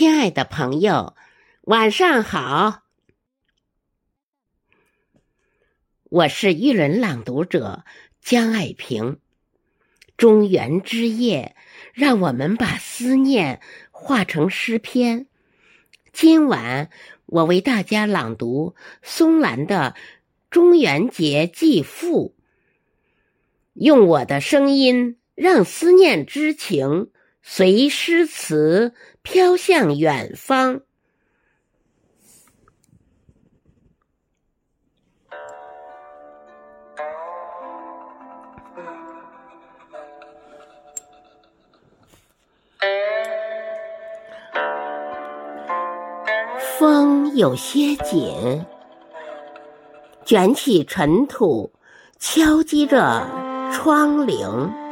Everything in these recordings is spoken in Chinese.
亲爱的朋友，晚上好！我是玉人朗读者江爱萍。中原之夜，让我们把思念化成诗篇。今晚我为大家朗读松兰的《中元节祭父》，用我的声音让思念之情随诗词。飘向远方，风有些紧，卷起尘土，敲击着窗棂，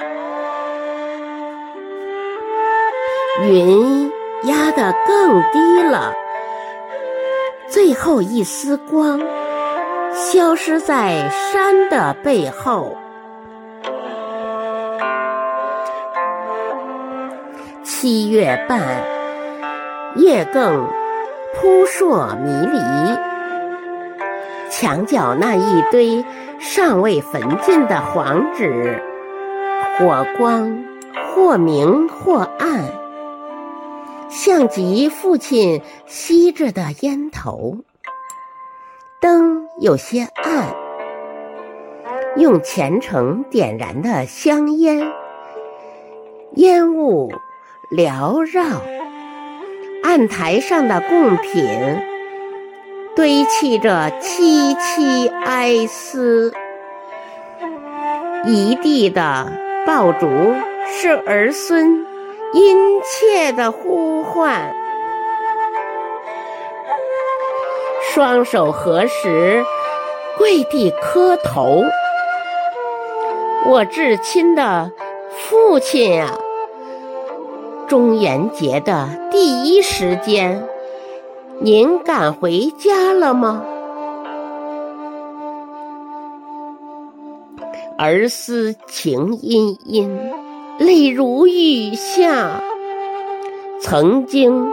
云。压得更低了，最后一丝光消失在山的背后。七月半，夜更扑朔迷离，墙角那一堆尚未焚尽的黄纸，火光或明或暗。像极父亲吸着的烟头，灯有些暗，用虔诚点燃的香烟，烟雾缭绕，案台上的贡品堆砌着凄凄哀思，一地的爆竹是儿孙。殷切的呼唤，双手合十，跪地磕头。我至亲的父亲啊，中元节的第一时间，您赶回家了吗？儿思情殷殷。泪如雨下，曾经，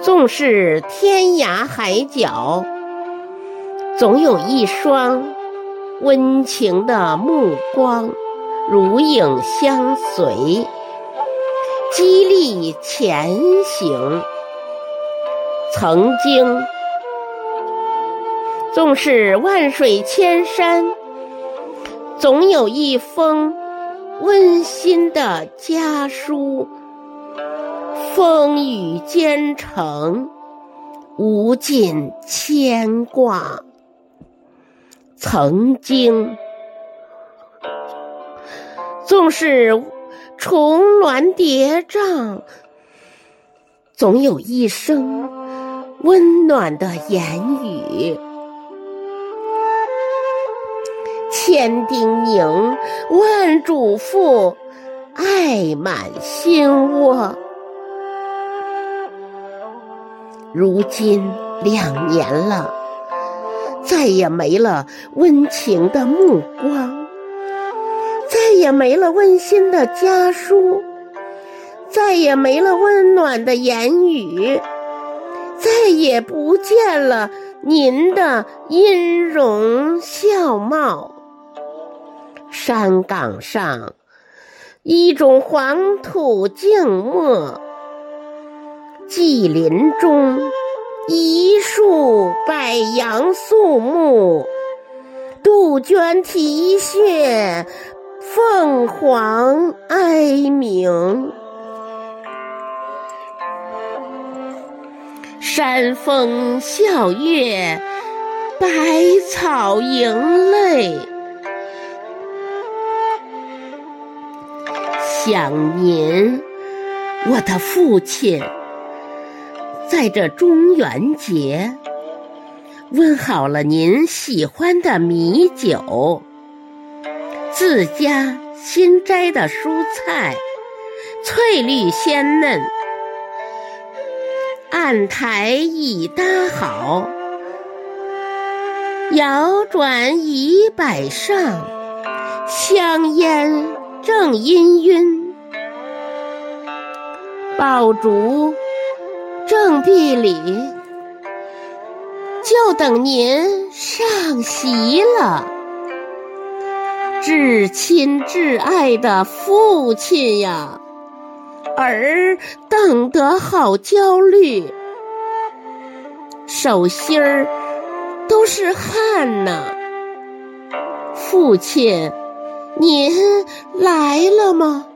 纵是天涯海角，总有一双温情的目光，如影相随，激励前行。曾经，纵是万水千山，总有一封。温馨的家书，风雨兼程，无尽牵挂。曾经，纵是重峦叠嶂，总有一声温暖的言语。千叮咛，万嘱咐，爱满心窝。如今两年了，再也没了温情的目光，再也没了温馨的家书，再也没了温暖的言语，再也不见了您的音容笑貌。山岗上，一种黄土静默；祭林中，一树柏杨肃穆。杜鹃啼血，凤凰哀鸣。山风笑月，百草迎泪。想您，我的父亲，在这中元节，温好了您喜欢的米酒，自家新摘的蔬菜，翠绿鲜嫩，案台已搭好，摇转已摆上，香烟。正氤氲，爆竹正壁里，就等您上席了。至亲至爱的父亲呀，儿等得好焦虑，手心儿都是汗呐。父亲，您来了吗？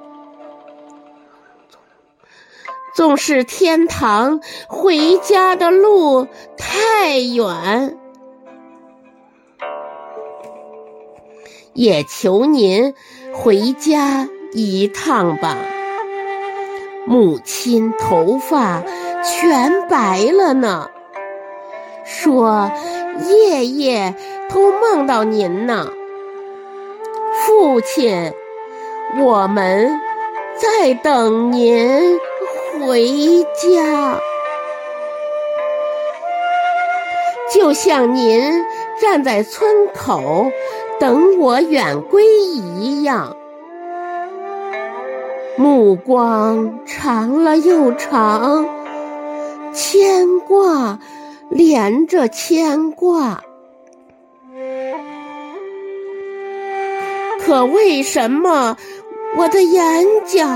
纵是天堂回家的路太远。也求您回家一趟吧。母亲头发全白了呢，说夜夜都梦到您呢。父亲，我们在等您回家，就像您站在村口。等我远归一样，目光长了又长，牵挂连着牵挂。可为什么我的眼角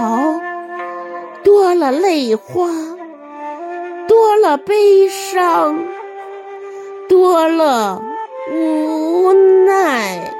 多了泪花，多了悲伤，多了？无奈。